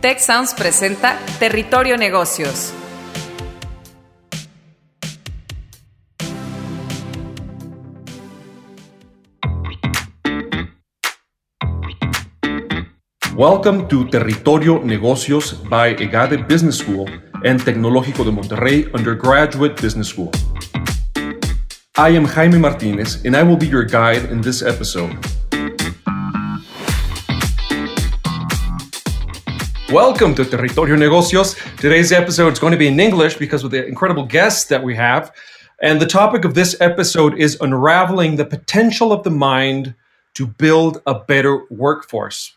Tech Sounds presenta Territorio Negocios. Welcome to Territorio Negocios by EGADE Business School and Tecnológico de Monterrey Undergraduate Business School. I am Jaime Martinez and I will be your guide in this episode. Welcome to Territorio Negocios. Today's episode is going to be in English because of the incredible guests that we have. And the topic of this episode is unraveling the potential of the mind to build a better workforce.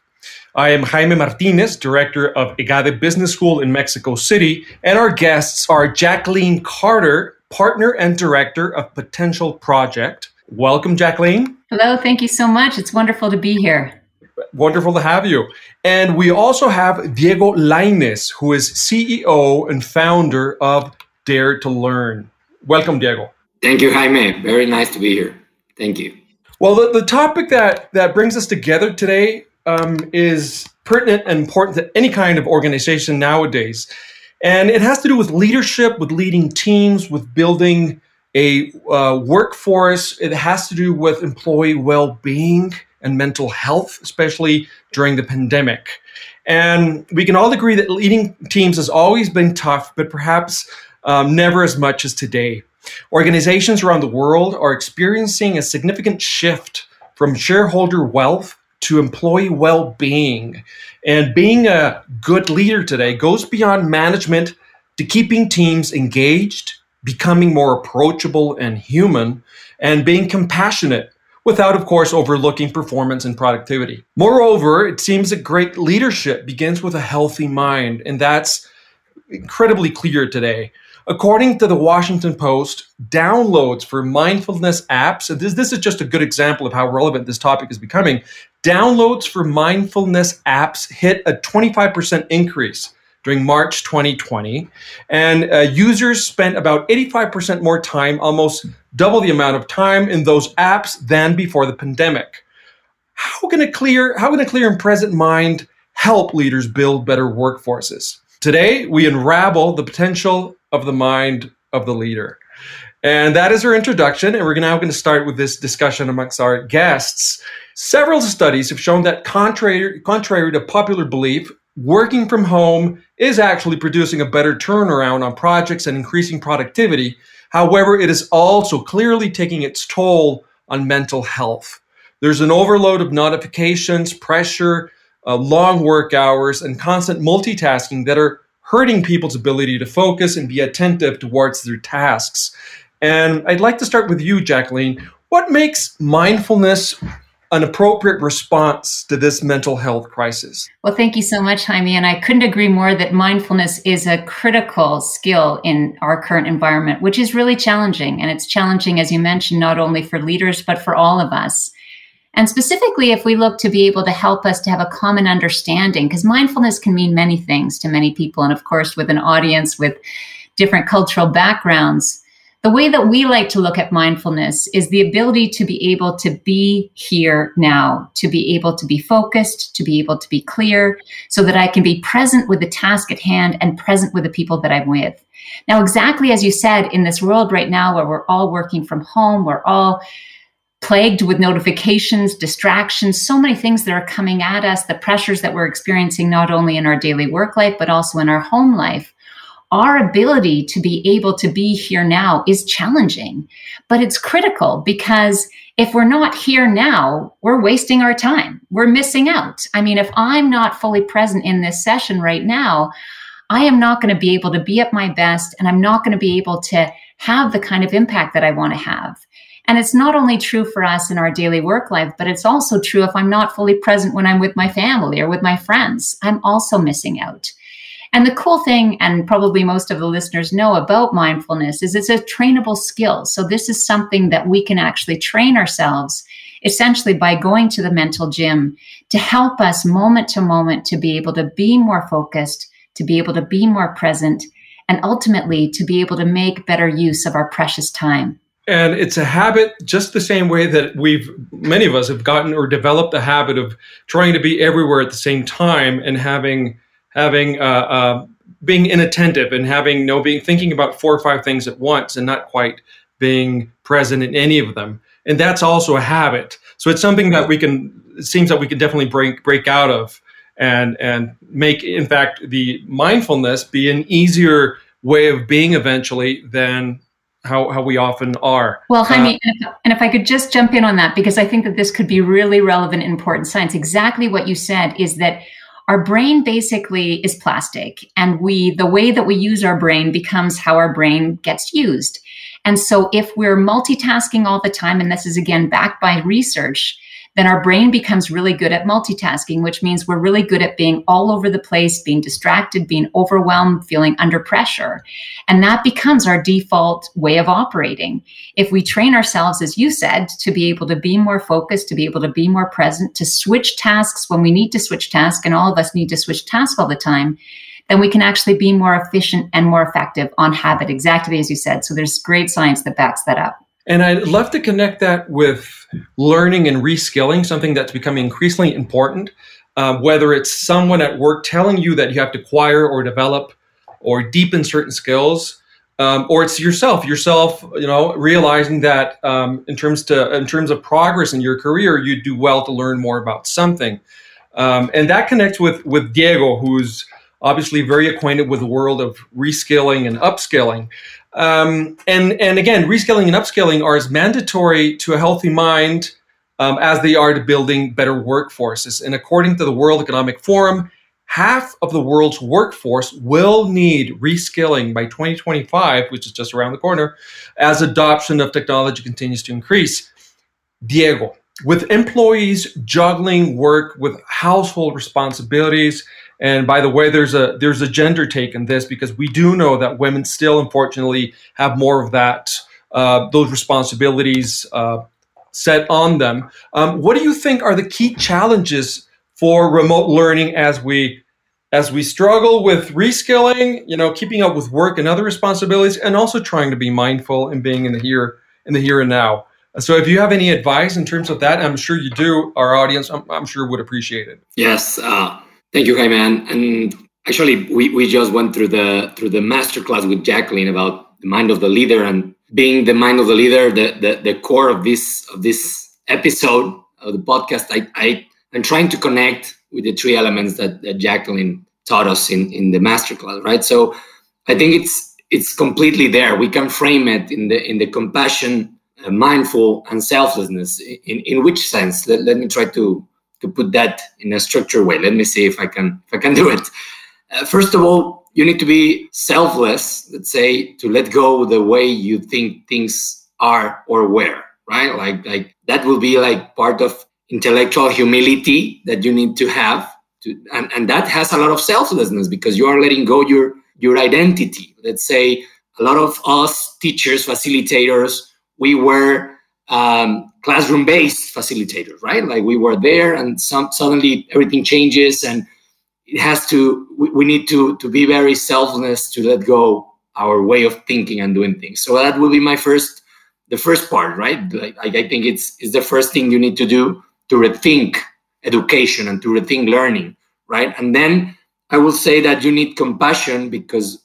I am Jaime Martinez, director of EGADE Business School in Mexico City, and our guests are Jacqueline Carter, partner and director of Potential Project. Welcome, Jacqueline. Hello, thank you so much. It's wonderful to be here. Wonderful to have you. And we also have Diego Lainez, who is CEO and founder of Dare to Learn. Welcome, Diego. Thank you, Jaime. Very nice to be here. Thank you. Well, the, the topic that, that brings us together today um, is pertinent and important to any kind of organization nowadays. And it has to do with leadership, with leading teams, with building a uh, workforce. It has to do with employee well being and mental health, especially during the pandemic. And we can all agree that leading teams has always been tough, but perhaps um, never as much as today. Organizations around the world are experiencing a significant shift from shareholder wealth to employee well being. And being a good leader today goes beyond management to keeping teams engaged, becoming more approachable and human, and being compassionate without, of course, overlooking performance and productivity. Moreover, it seems that great leadership begins with a healthy mind, and that's incredibly clear today. According to the Washington Post, downloads for mindfulness apps, and this, this is just a good example of how relevant this topic is becoming. Downloads for mindfulness apps hit a 25% increase during March 2020. And uh, users spent about 85% more time, almost double the amount of time in those apps than before the pandemic. How can a clear, how can a clear and present mind help leaders build better workforces? Today, we unravel the potential of the mind of the leader. And that is our introduction. And we're now going to start with this discussion amongst our guests. Several studies have shown that contrary, contrary to popular belief, working from home is actually producing a better turnaround on projects and increasing productivity. However, it is also clearly taking its toll on mental health. There's an overload of notifications, pressure, uh, long work hours, and constant multitasking that are hurting people's ability to focus and be attentive towards their tasks. And I'd like to start with you, Jacqueline. What makes mindfulness an appropriate response to this mental health crisis? Well, thank you so much, Jaime. And I couldn't agree more that mindfulness is a critical skill in our current environment, which is really challenging. And it's challenging, as you mentioned, not only for leaders, but for all of us. And specifically, if we look to be able to help us to have a common understanding, because mindfulness can mean many things to many people. And of course, with an audience with different cultural backgrounds, the way that we like to look at mindfulness is the ability to be able to be here now, to be able to be focused, to be able to be clear, so that I can be present with the task at hand and present with the people that I'm with. Now, exactly as you said, in this world right now where we're all working from home, we're all plagued with notifications, distractions, so many things that are coming at us, the pressures that we're experiencing not only in our daily work life, but also in our home life our ability to be able to be here now is challenging, but it's critical because if we're not here now, we're wasting our time. We're missing out. I mean, if I'm not fully present in this session right now, I am not going to be able to be at my best and I'm not going to be able to have the kind of impact that I want to have. And it's not only true for us in our daily work life, but it's also true if I'm not fully present when I'm with my family or with my friends. I'm also missing out. And the cool thing, and probably most of the listeners know about mindfulness, is it's a trainable skill. So this is something that we can actually train ourselves essentially by going to the mental gym to help us moment to moment to be able to be more focused, to be able to be more present, and ultimately to be able to make better use of our precious time. And it's a habit just the same way that we've, many of us have gotten or developed the habit of trying to be everywhere at the same time and having having uh, uh, being inattentive and having no being thinking about four or five things at once and not quite being present in any of them and that's also a habit so it's something that we can it seems that we can definitely break break out of and and make in fact the mindfulness be an easier way of being eventually than how, how we often are. Well, Jaime, uh, and if I could just jump in on that, because I think that this could be really relevant and important science. Exactly what you said is that our brain basically is plastic and we the way that we use our brain becomes how our brain gets used. And so if we're multitasking all the time and this is again backed by research then our brain becomes really good at multitasking, which means we're really good at being all over the place, being distracted, being overwhelmed, feeling under pressure. And that becomes our default way of operating. If we train ourselves, as you said, to be able to be more focused, to be able to be more present, to switch tasks when we need to switch tasks, and all of us need to switch tasks all the time, then we can actually be more efficient and more effective on habit, exactly as you said. So there's great science that backs that up. And I'd love to connect that with learning and reskilling, something that's becoming increasingly important. Um, whether it's someone at work telling you that you have to acquire or develop or deepen certain skills, um, or it's yourself, yourself, you know, realizing that um, in terms to in terms of progress in your career, you do well to learn more about something, um, and that connects with with Diego, who's obviously very acquainted with the world of reskilling and upskilling. Um, and and again, reskilling and upskilling are as mandatory to a healthy mind um, as they are to building better workforces. And according to the World Economic Forum, half of the world's workforce will need reskilling by 2025, which is just around the corner, as adoption of technology continues to increase. Diego, with employees juggling work with household responsibilities and by the way, there's a there's a gender take in this because we do know that women still, unfortunately, have more of that uh, those responsibilities uh, set on them. Um, what do you think are the key challenges for remote learning as we as we struggle with reskilling, you know, keeping up with work and other responsibilities, and also trying to be mindful and being in the here in the here and now? So, if you have any advice in terms of that, I'm sure you do. Our audience, I'm, I'm sure, would appreciate it. Yes. Uh, Thank you, Jaime. And actually, we, we just went through the through the masterclass with Jacqueline about the mind of the leader and being the mind of the leader, the the, the core of this of this episode of the podcast. I, I am trying to connect with the three elements that, that Jacqueline taught us in, in the masterclass, right? So I think it's it's completely there. We can frame it in the in the compassion, uh, mindful, and selflessness. In in which sense? Let, let me try to to put that in a structured way. Let me see if I can if I can do it. Uh, first of all, you need to be selfless. Let's say to let go the way you think things are or were. Right, like like that will be like part of intellectual humility that you need to have. To, and, and that has a lot of selflessness because you are letting go your your identity. Let's say a lot of us teachers, facilitators, we were um, classroom based facilitators, right? Like we were there and some, suddenly everything changes and it has to, we, we need to, to be very selfless to let go our way of thinking and doing things. So that will be my first, the first part, right? Like, I think it's, it's the first thing you need to do to rethink education and to rethink learning, right? And then I will say that you need compassion because,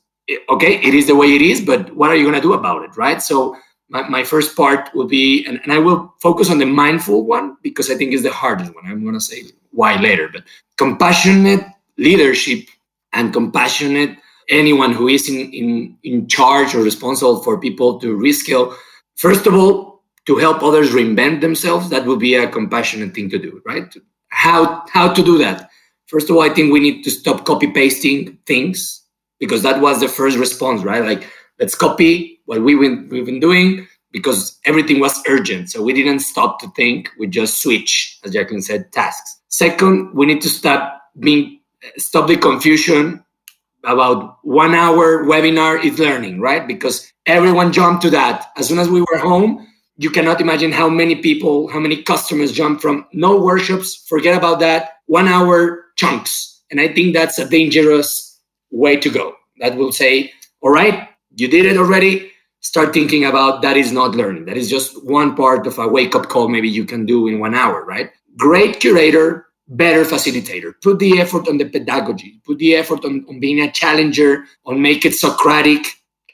okay, it is the way it is, but what are you going to do about it, right? So my, my first part will be, and, and I will focus on the mindful one because I think it's the hardest one. I'm going to say why later, but compassionate leadership and compassionate anyone who is in, in, in charge or responsible for people to reskill. First of all, to help others reinvent themselves, that would be a compassionate thing to do, right? How how to do that? First of all, I think we need to stop copy pasting things because that was the first response, right? Like let's copy what we've been, we've been doing because everything was urgent. So we didn't stop to think. We just switch, as Jacqueline said, tasks. Second, we need to stop being stop the confusion about one hour webinar is learning, right? Because everyone jumped to that. As soon as we were home, you cannot imagine how many people, how many customers jumped from no workshops, forget about that, one hour chunks. And I think that's a dangerous way to go. That will say, all right, you did it already start thinking about that is not learning that is just one part of a wake up call maybe you can do in one hour right great curator better facilitator. Put the effort on the pedagogy. Put the effort on, on being a challenger, on make it Socratic.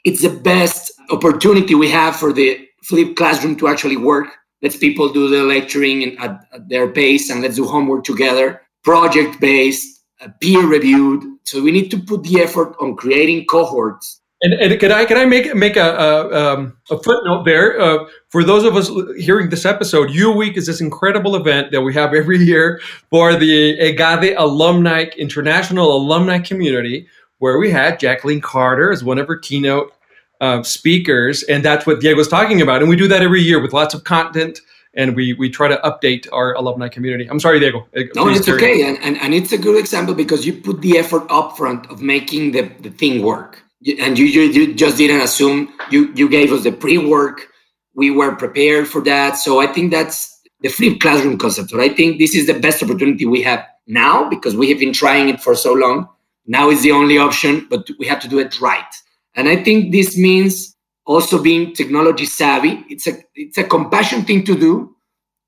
It's the best opportunity we have for the flipped classroom to actually work. Let's people do the lecturing at, at their pace and let's do homework together. Project based, uh, peer reviewed. So we need to put the effort on creating cohorts and, and can I can I make make a a, um, a footnote there uh, for those of us hearing this episode? U Week is this incredible event that we have every year for the EGADE alumni international alumni community, where we had Jacqueline Carter as one of our keynote uh, speakers, and that's what Diego Diego's talking about. And we do that every year with lots of content and we we try to update our alumni community. I'm sorry, Diego. Uh, no, it's okay, and, and, and it's a good example because you put the effort upfront of making the, the thing work and you, you, you just didn't assume. You you gave us the pre-work. We were prepared for that. So i think that's the flipped classroom concept but i think this is the best opportunity we have now because we have been trying it for so long. Now is the only option but we have to do it right. And i think this means also being technology savvy. It's a it's a compassion thing to do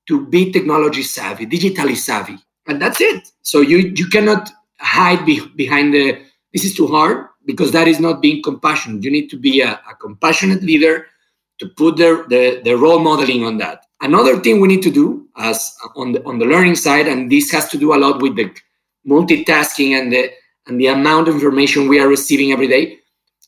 to be technology savvy digitally savvy. And that's it. So you you cannot hide be, behind the this is too hard because that is not being compassionate. You need to be a, a compassionate leader to put the, the, the, role modeling on that. Another thing we need to do as on the on the learning side, and this has to do a lot with the multitasking and the and the amount of information we are receiving every day.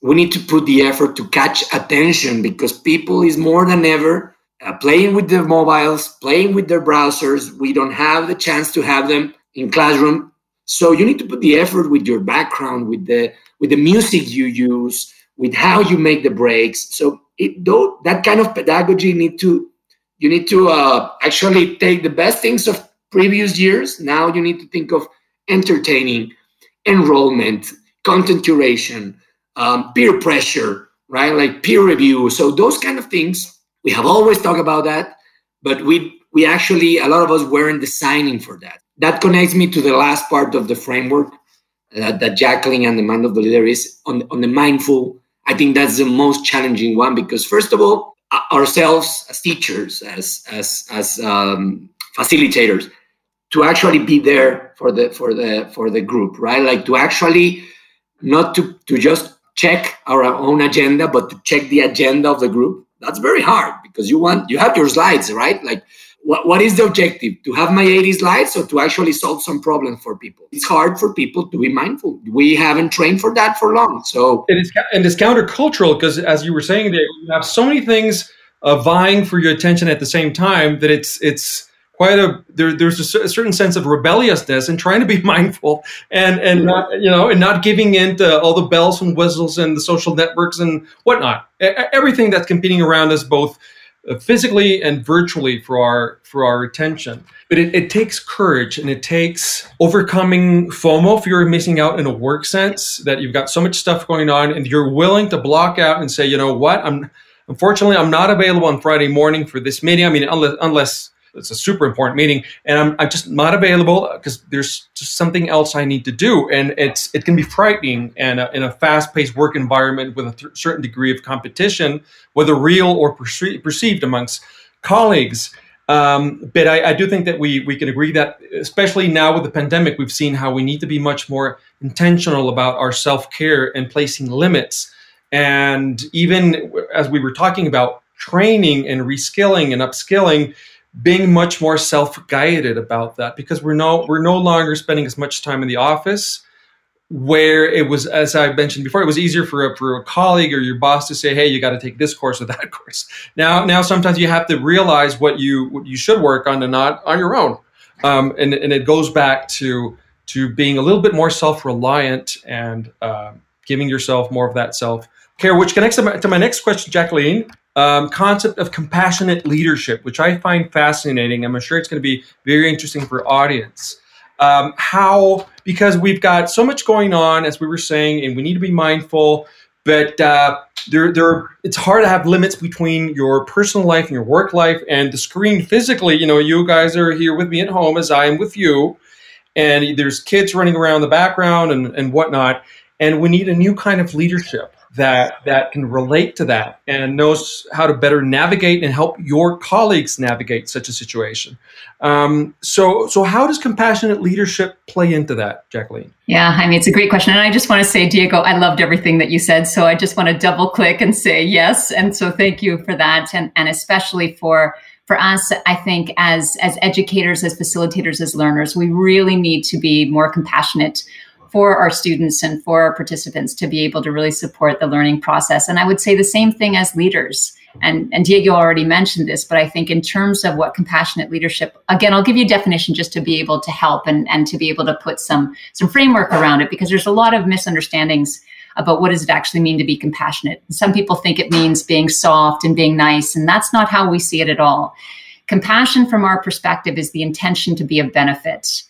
We need to put the effort to catch attention because people is more than ever uh, playing with their mobiles, playing with their browsers. We don't have the chance to have them in classroom. So you need to put the effort with your background, with the with the music you use, with how you make the breaks. So it, though that kind of pedagogy need to you need to uh, actually take the best things of previous years. Now you need to think of entertaining, enrollment, content curation, um, peer pressure, right? Like peer review. So those kind of things we have always talked about that, but we we actually a lot of us weren't designing for that. That connects me to the last part of the framework that, that Jacqueline and the mind of the leader is on, on the mindful. I think that's the most challenging one because first of all, ourselves as teachers, as as as um, facilitators, to actually be there for the for the for the group, right? Like to actually not to to just check our own agenda, but to check the agenda of the group. That's very hard because you want you have your slides, right? Like what, what is the objective? To have my 80 slides or to actually solve some problem for people? It's hard for people to be mindful. We haven't trained for that for long. So and it's, and it's countercultural because as you were saying, there you have so many things uh, vying for your attention at the same time that it's it's quite a there, there's a, a, certain sense of rebelliousness and trying to be mindful and and not you know and not giving in to all the bells and whistles and the social networks and whatnot everything that's competing around us both Uh, physically and virtually for our for our attention. But it, it, takes courage and it takes overcoming FOMO if you're missing out in a work sense that you've got so much stuff going on and you're willing to block out and say, you know what, I'm unfortunately I'm not available on Friday morning for this meeting. I mean, unless unless it's a super important meeting and I'm, I'm just not available because there's just something else I need to do. And it's, it can be frightening and in a fast paced work environment with a th- certain degree of competition, whether real or perce- perceived amongst colleagues. Um, but I, I, do think that we, we can agree that, especially now with the pandemic, we've seen how we need to be much more intentional about our self care and placing limits. And even as we were talking about training and reskilling and upskilling, being much more self-guided about that because we're no we're no longer spending as much time in the office where it was as i mentioned before it was easier for a, for a colleague or your boss to say hey you got to take this course or that course. Now now sometimes you have to realize what you what you should work on and not on your own. Um, and, and it goes back to to being a little bit more self-reliant and uh, giving yourself more of that self care which connects to my, to my next question jacqueline um, concept of compassionate leadership, which I find fascinating. I'm sure it's going to be very interesting for audience. Um, how because we've got so much going on, as we were saying, and we need to be mindful. But uh, there, there, it's hard to have limits between your personal life and your work life, and the screen physically. You know, you guys are here with me at home as I am with you, and there's kids running around the background and, and whatnot. And we need a new kind of leadership that that can relate to that and knows how to better navigate and help your colleagues navigate such a situation. Um, so, so how does compassionate leadership play into that, Jacqueline? Yeah, I mean, it's a great question. And I just want to say, Diego, I loved everything that you said. So I just want to double click and say yes. And so thank you for that. And, and especially for for us, I think as as educators, as facilitators, as learners, we really need to be more compassionate for our students and for our participants to be able to really support the learning process. And I would say the same thing as leaders. And, and Diego already mentioned this, but I think in terms of what compassionate leadership, again, I'll give you a definition just to be able to help and, and to be able to put some some framework around it because there's a lot of misunderstandings about what does it actually mean to be compassionate. Some people think it means being soft and being nice, and that's not how we see it at all. Compassion, from our perspective, is the intention to be of benefit.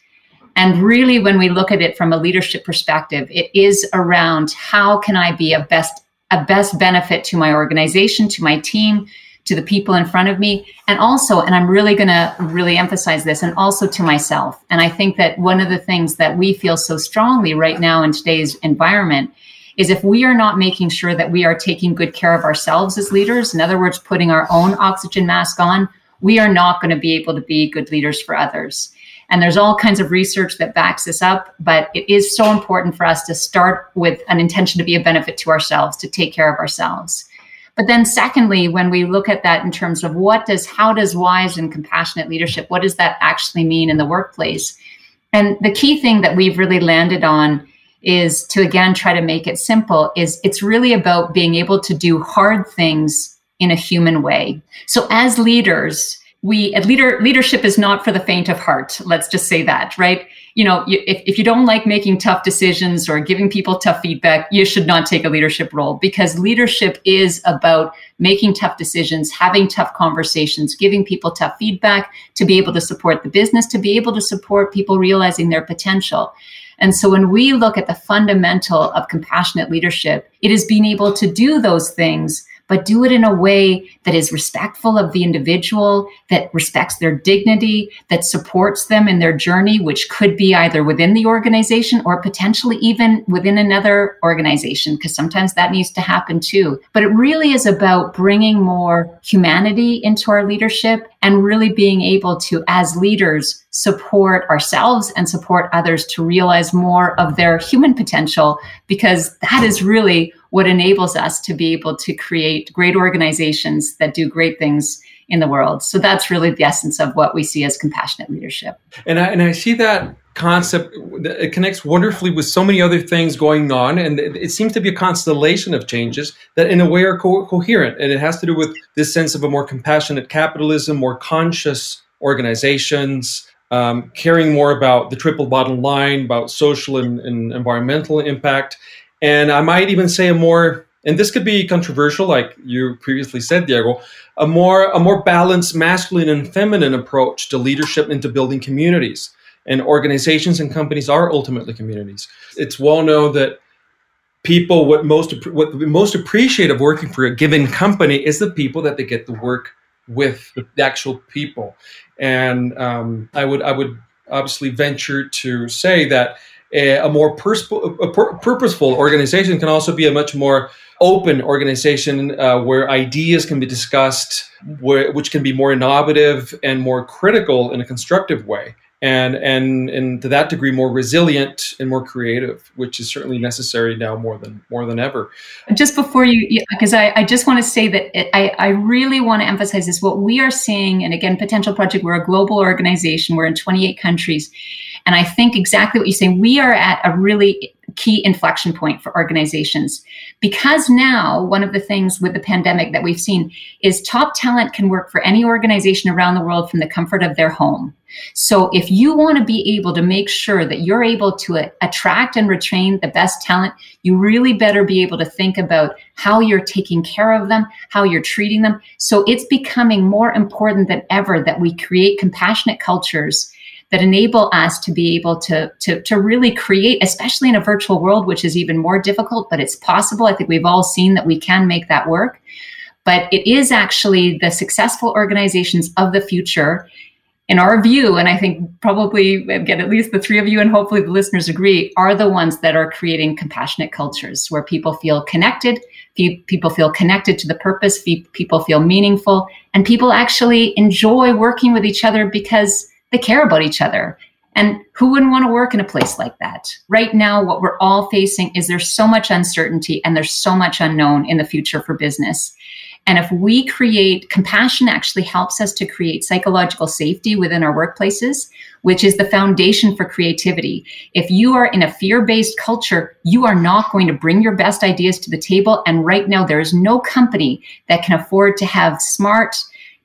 And really, when we look at it from a leadership perspective, it is around how can I be a best a best benefit to my organization, to my team, to the people in front of me, and also, and I'm really going to really emphasize this, and also to myself. And I think that one of the things that we feel so strongly right now in today's environment is if we are not making sure that we are taking good care of ourselves as leaders, in other words, putting our own oxygen mask on, we are not going to be able to be good leaders for others. And there's all kinds of research that backs this up, but it is so important for us to start with an intention to be a benefit to ourselves, to take care of ourselves. But then secondly, when we look at that in terms of what does how does wise and compassionate leadership, what does that actually mean in the workplace? And the key thing that we've really landed on is to again try to make it simple is it's really about being able to do hard things in a human way so as leaders we at leader leadership is not for the faint of heart. Let's just say that right? You know you, if, if you don't like making tough decisions or giving people tough feedback you should not take a leadership role because leadership is about making tough decisions having tough conversations giving people tough feedback to be able to support the business to be able to support people realizing their potential. And so when we look at the fundamental of compassionate leadership, it is being able to do those things but do it in a way that is respectful of the individual, that respects their dignity, that supports them in their journey, which could be either within the organization or potentially even within another organization, because sometimes that needs to happen too. But it really is about bringing more humanity into our leadership and really being able to, as leaders, support ourselves and support others to realize more of their human potential, because that is really what enables us to be able to create great organizations that do great things in the world. So that's really the essence of what we see as compassionate leadership. And I, and I see that concept, it connects wonderfully with so many other things going on. And it, seems to be a constellation of changes that, in a way, are co- coherent. And it has to do with this sense of a more compassionate capitalism, more conscious organizations. Um, caring more about the triple bottom line, about social and, and environmental impact, and I might even say a more and this could be controversial, like you previously said, Diego, a more a more balanced masculine and feminine approach to leadership and to building communities. And organizations and companies are ultimately communities. It's well known that people what most what most appreciate of working for a given company is the people that they get to work with the actual people. And um, I would I would obviously venture to say that a, more a purposeful organization can also be a much more open organization uh, where ideas can be discussed, where, which can be more innovative and more critical in a constructive way. And, and and to that degree more resilient and more creative which is certainly necessary now more than more than ever. Just before you because I, I just want to say that it, I, I really want to emphasize this. What we are seeing and again potential project we're a global organization. We're in 28 countries and I think exactly what you say. We are at a really key inflection point for organizations because now one of the things with the pandemic that we've seen is top talent can work for any organization around the world from the comfort of their home. So if you want to be able to make sure that you're able to a- attract and retain the best talent, you really better be able to think about how you're taking care of them, how you're treating them. So it's becoming more important than ever that we create compassionate cultures that enable us to be able to, to, to really create, especially in a virtual world, which is even more difficult, but it's possible. I think we've all seen that we can make that work. But it is actually the successful organizations of the future in our view, and I think probably get at least the three of you and hopefully the listeners agree, are the ones that are creating compassionate cultures where people feel connected, people feel connected to the purpose, people feel meaningful, and people actually enjoy working with each other because they care about each other. And who wouldn't want to work in a place like that? Right now, what we're all facing is there's so much uncertainty and there's so much unknown in the future for business. And if we create compassion, actually helps us to create psychological safety within our workplaces, which is the foundation for creativity. If you are in a fear based culture, you are not going to bring your best ideas to the table. And right now, there is no company that can afford to have smart,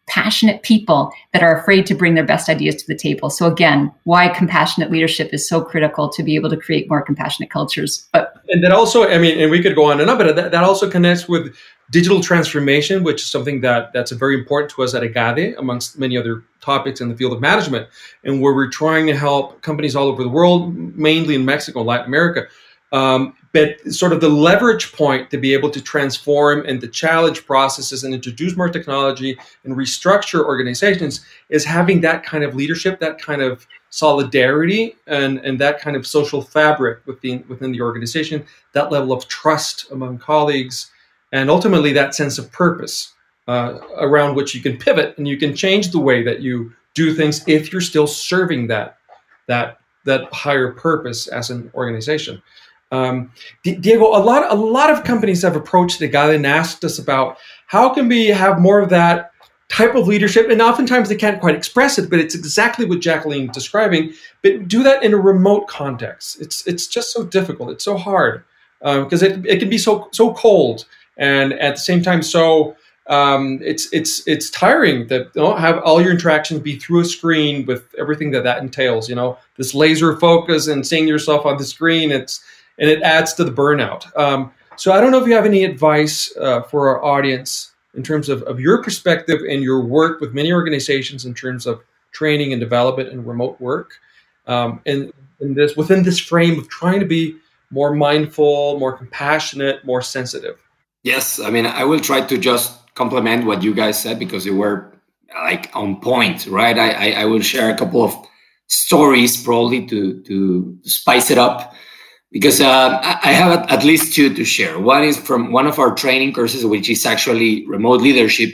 passionate people that are afraid to bring their best ideas to the table. So again, why compassionate leadership is so critical to be able to create more compassionate cultures. But and that also, I mean, and we could go on and on, but that, that also connects with digital transformation, which is something that that's very important to us at EGADE, amongst many other topics in the field of management, and where we're trying to help companies all over the world, mainly in Mexico, Latin America. Um, but sort of the leverage point to be able to transform and to challenge processes and introduce more technology and restructure organizations is having that kind of leadership, that kind of solidarity, and, and that kind of social fabric within within the organization, that level of trust among colleagues and ultimately that sense of purpose uh, around which you can pivot and you can change the way that you do things if you're still serving that that that higher purpose as an organization. Um, Diego, a lot a lot of companies have approached EGADE and asked us about how can we have more of that type of leadership, and oftentimes they can't quite express it, but it's exactly what Jacqueline describing. But do that in a remote context. It's it's just so difficult. It's so hard because uh, it, it can be so so cold and at the same time, so um, it's it's it's tiring that you know, have all your interactions be through a screen with everything that that entails. You know, this laser focus and seeing yourself on the screen. It's and it adds to the burnout. Um, so I don't know if you have any advice uh, for our audience in terms of, of your perspective and your work with many organizations in terms of training and development and remote work, um, and in this within this frame of trying to be more mindful, more compassionate, more sensitive. Yes, I mean, I will try to just complement what you guys said because you were like on point, right? I, I, I will share a couple of stories probably to to spice it up because uh, I have at least two to share. One is from one of our training courses, which is actually remote leadership.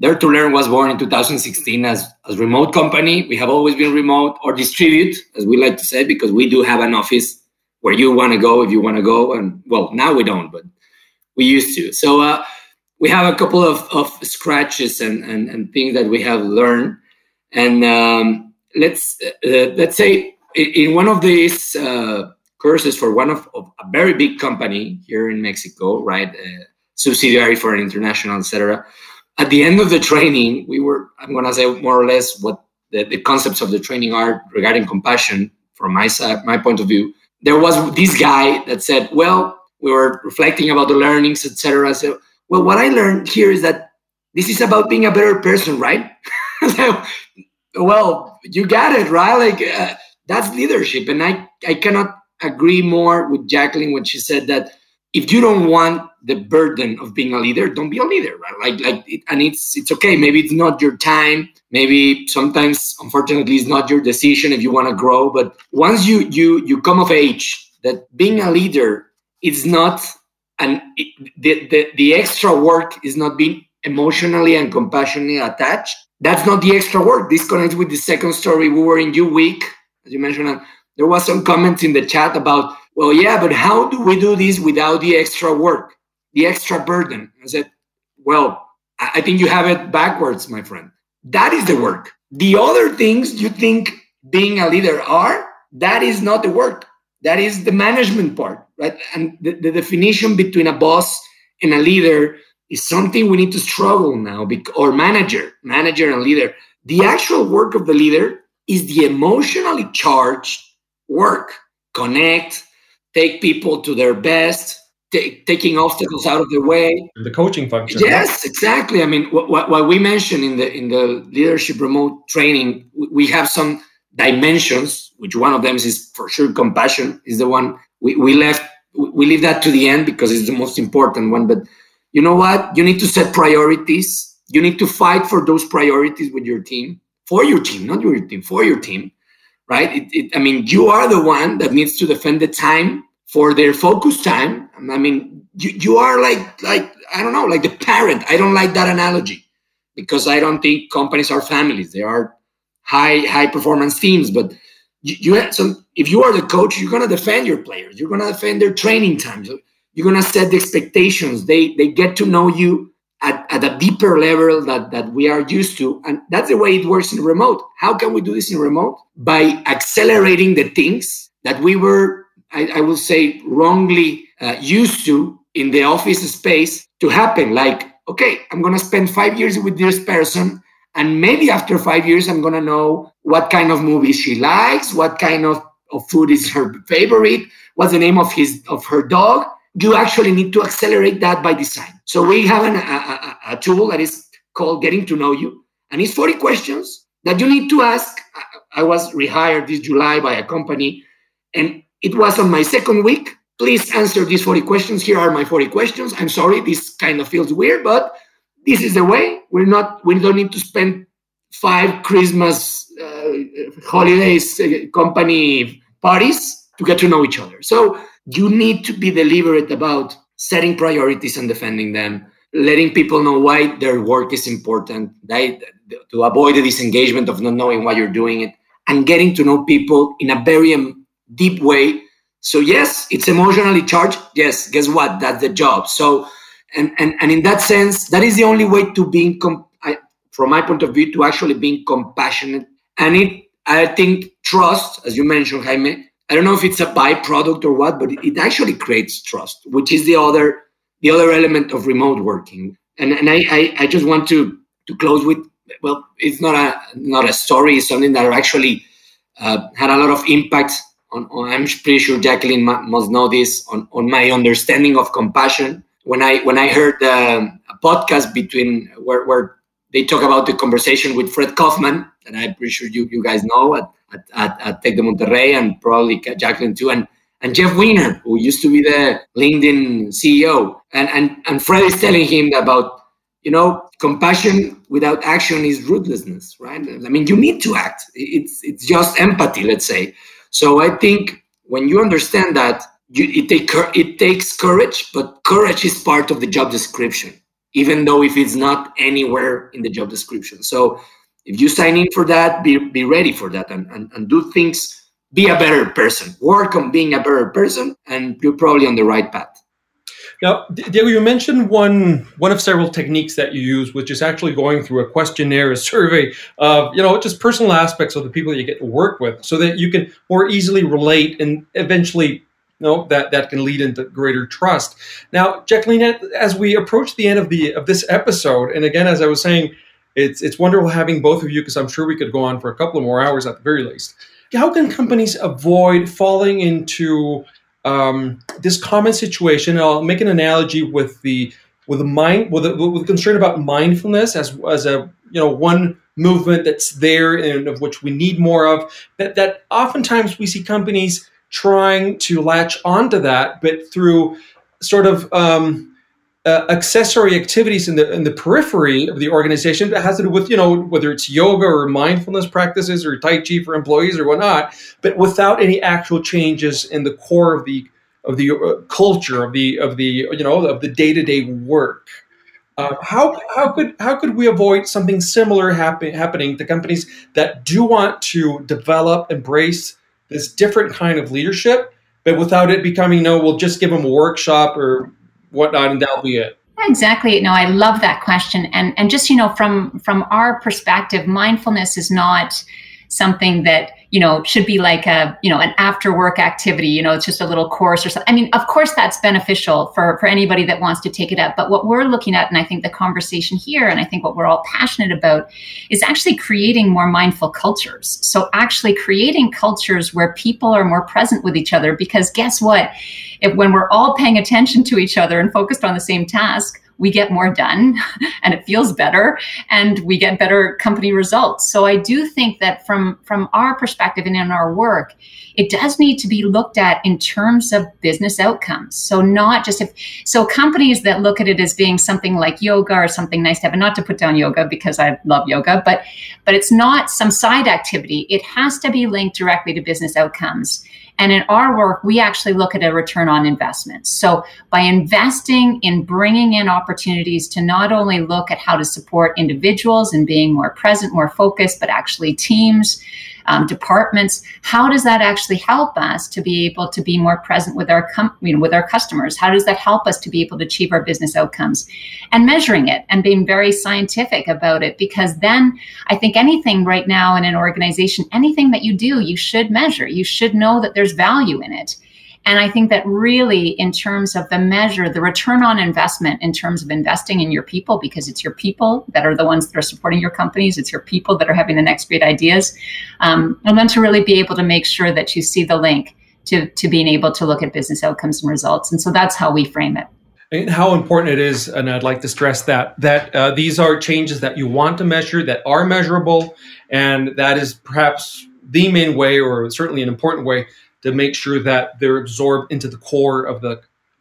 Dare to Learn was born in 2016 as a remote company. We have always been remote or distribute, as we like to say, because we do have an office where you want to go if you want to go. And well, now we don't, but we used to. So uh, we have a couple of, of scratches and, and, and things that we have learned. And um, let's uh, let's say in one of these uh, courses for one of, of, a very big company here in Mexico, right, uh, subsidiary for an international, etc. At the end of the training, we were I'm going to say more or less what the, the concepts of the training are regarding compassion from my side, my point of view. There was this guy that said, "Well, we were reflecting about the learnings, etc. So, well, what I learned here is that this is about being a better person, right? well, you got it, right? Like uh, that's leadership, and I I cannot agree more with Jacqueline when she said that if you don't want the burden of being a leader, don't be a leader, right? Like like, it, and it's it's okay. Maybe it's not your time. Maybe sometimes, unfortunately, it's not your decision if you want to grow. But once you you you come of age, that being a leader is not and the, the, the extra work is not being emotionally and compassionately attached that's not the extra work this connects with the second story we were in U Week as you mentioned there was some comments in the chat about well yeah but how do we do this without the extra work the extra burden i said well i think you have it backwards my friend that is the work the other things you think being a leader are that is not the work that is the management part, right? And the, the definition between a boss and a leader is something we need to struggle now, or manager, manager and leader. The actual work of the leader is the emotionally charged work. Connect, take people to their best, t- taking obstacles out of the way. The coaching function. Yes, exactly. I mean, what, what, we mentioned in the in the leadership remote training, we have some dimensions, which one of them is for sure compassion, is the one we, we left. We leave that to the end because it's the most important one. But you know what? You need to set priorities. You need to fight for those priorities with your team, for your team, not your team, for your team, right? It, it, I mean, you are the one that needs to defend the time for their focus time. I mean, you, you are like like I don't know, like the parent. I don't like that analogy because I don't think companies are families. They are high high performance teams. But you, you have some. If you are the coach, you're gonna defend your players. You're gonna defend their training times. You're gonna set the expectations. They they get to know you at, at a deeper level that, that we are used to. And that's the way it works in remote. How can we do this in remote? By accelerating the things that we were, I, I will say, wrongly uh, used to in the office space to happen. Like, okay, I'm going to spend five years with this person. And maybe after five years, I'm going to know what kind of movies she likes, what kind of, of food is her favorite, what's the name of his of her dog. You actually need to accelerate that by design. So we have an, a, a, a tool that is called Getting to Know You, and it's 40 questions that you need to ask. I was rehired this July by a company, and it was on my second week please answer these 40 questions. Here are my 40 questions. I'm sorry, this kind of feels weird, but this is the way. We're not, we don't need to spend five Christmas uh, holidays, uh, company parties to get to know each other. So you need to be deliberate about setting priorities and defending them, letting people know why their work is important, right? to avoid the disengagement of not knowing why you're doing it, and getting to know people in a very um, deep way so yes, it's emotionally charged. Yes, guess what? That's the job. So, and and and in that sense, that is the only way to being, com- I, from my point of view, to actually being compassionate. And it, I think, trust, as you mentioned, Jaime. I don't know if it's a byproduct or what, but it actually creates trust, which is the other the other element of remote working. And and I I, I just want to to close with well, it's not a not a story. It's something that actually uh, had a lot of impact on, on, I'm pretty sure Jacqueline must know this on, on my understanding of compassion. When I when I heard um, a podcast between where, where they talk about the conversation with Fred Kofman, and I'm pretty sure you, you guys know at, at, at, at Tec de Monterrey and probably Jacqueline too, and and Jeff Weiner, who used to be the LinkedIn CEO, and and and Fred is telling him about you know compassion without action is ruthlessness, right? I mean, you need to act. It's it's just empathy, let's say. So I think when you understand that, you, it, take, it takes courage, but courage is part of the job description, even though if it's not anywhere in the job description. So if you sign in for that, be, be ready for that and, and, and do things, be a better person, work on being a better person, and you're probably on the right path. Now, Diego, you mentioned one one of several techniques that you use, which is actually going through a questionnaire, a survey of you know just personal aspects of the people you get to work with, so that you can more easily relate and eventually know that that can lead into greater trust. Now, Jacqueline, as we approach the end of the of this episode, and again, as I was saying, it's it's wonderful having both of you because I'm sure we could go on for a couple of more hours at the very least. How can companies avoid falling into um, this common situation. I'll make an analogy with the with a mind with a, with concern about mindfulness as as a you know one movement that's there and of which we need more of. That that oftentimes we see companies trying to latch onto that, but through sort of um, uh, accessory activities in the in the periphery of the organization that has to do with you know whether it's yoga or mindfulness practices or tai chi for employees or whatnot, but without any actual changes in the core of the of the uh, culture of the of the you know of the day to day work. Uh, how how could how could we avoid something similar happen, happening to companies that do want to develop embrace this different kind of leadership, but without it becoming no, we'll just give them a workshop or whatnot, and that'll be it. Exactly. No, I love that question. And and just you know, from from our perspective, mindfulness is not something that you know should be like a you know an after work activity you know it's just a little course or something i mean of course that's beneficial for for anybody that wants to take it up but what we're looking at and i think the conversation here and i think what we're all passionate about is actually creating more mindful cultures. So actually creating cultures where people are more present with each other because guess what? If when we're all paying attention to each other and focused on the same task we get more done and it feels better and we get better company results. So i do think that from from our perspective and in our work it does need to be looked at in terms of business outcomes. So not just if so companies that look at it as being something like yoga or something nice to have and not to put down yoga because i love yoga but but it's not some side activity. It has to be linked directly to business outcomes And in our work, we actually look at a return on investment. So by investing in bringing in opportunities to not only look at how to support individuals and being more present, more focused, but actually teams, um, departments. How does that actually help us to be able to be more present with our com- you know, with our customers? How does that help us to be able to achieve our business outcomes? And measuring it and being very scientific about it, because then I think anything right now in an organization, anything that you do, you should measure. You should know that there's value in it. And I think that really, in terms of the measure, the return on investment in terms of investing in your people, because it's your people that are the ones that are supporting your companies, it's your people that are having the next great ideas. Um, and then to really be able to make sure that you see the link to, to being able to look at business outcomes and results. And so that's how we frame it. And how important it is, and I'd like to stress that that uh, these are changes that you want to measure, that are measurable, and that is perhaps the main way, or certainly an important way, to make sure that they're absorbed into the core of the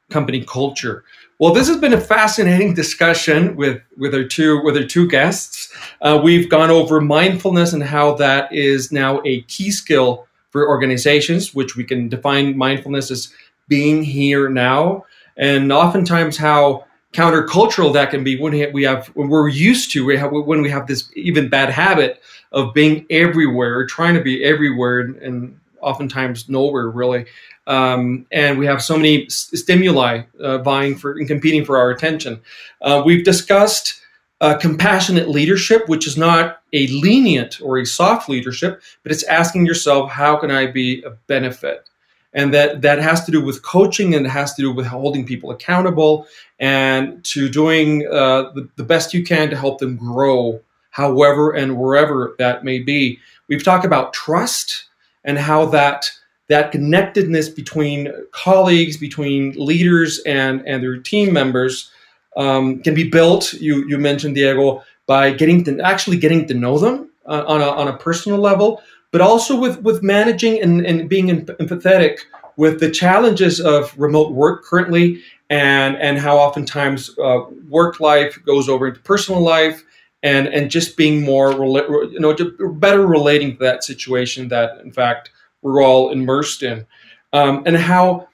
company culture. Well, this has been a fascinating discussion with with our two with our two guests. Uh, we've gone over mindfulness and how that is now a key skill for organizations, which we can define mindfulness as being here now, and oftentimes how countercultural that can be when we have when we're used to we have, when we have this even bad habit of being everywhere, trying to be everywhere, and oftentimes nowhere really. Um, and we have so many stimuli uh, vying for and competing for our attention. Uh, we've discussed uh, compassionate leadership, which is not a lenient or a soft leadership, but it's asking yourself, how can I be a benefit? And that, that has to do with coaching and it has to do with holding people accountable and to doing uh, the, the best you can to help them grow, however and wherever that may be. We've talked about trust and how that that connectedness between colleagues, between leaders and and their team members um, can be built. You you mentioned Diego by getting to actually getting to know them uh, on a on a personal level, but also with with managing and and being empathetic with the challenges of remote work currently and and how oftentimes uh, work life goes over into personal life and and just being more you know better relating to that situation that in fact we're all immersed in. Um, and how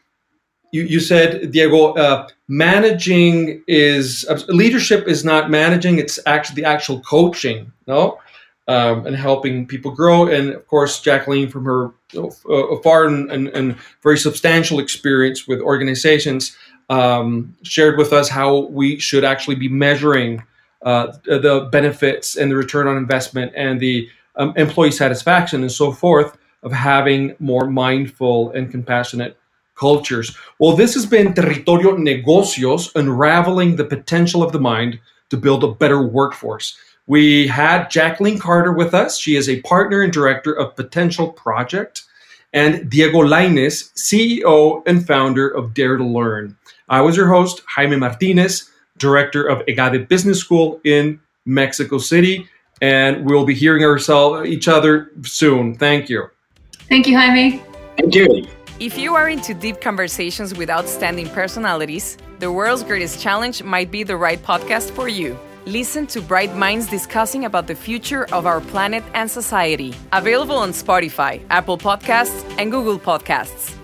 you, you said diego uh, managing is uh, leadership is not managing it's actually the actual coaching no? Um, and helping people grow and of course jacqueline from her uh, far and, and, and, very substantial experience with organizations um, shared with us how we should actually be measuring uh, the benefits and the return on investment and the um, employee satisfaction and so forth of having more mindful and compassionate cultures. Well, this has been Territorio Negocios, unraveling the potential of the mind to build a better workforce. We had Jacqueline Carter with us. She is a partner and director of Potential Project, and Diego Lainez, CEO and founder of Dare to Learn. I was your host, Jaime Martinez director of EGADE Business School in Mexico City. And we'll be hearing ourselves each other soon. Thank you. Thank you, Jaime. Thank you. If you are into deep conversations with outstanding personalities, The World's Greatest Challenge might be the right podcast for you. Listen to bright minds discussing about the future of our planet and society. Available on Spotify, Apple Podcasts, and Google Podcasts.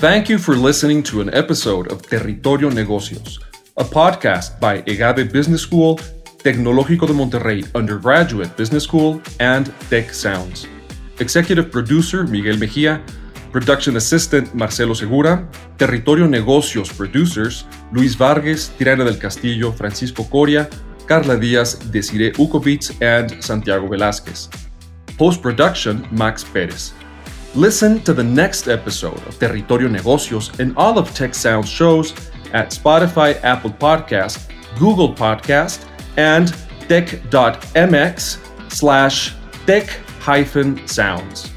Thank you for listening to an episode of Territorio Negocios, a podcast by EGADE Business School, Tecnológico de Monterrey Undergraduate Business School, and Tech Sounds. Executive producer Miguel Mejia, production assistant Marcelo Segura, Territorio Negocios producers Luis Vargas, Tirana del Castillo, Francisco Coria, Carla Díaz, Desiree Ukovitz, and Santiago Velázquez. Post production Max Perez. Listen to the next episode of Territorio Negocios and all of Tech Sounds shows at Spotify, Apple Podcast, Google Podcast, and tec.mx slash tech hyphen sounds.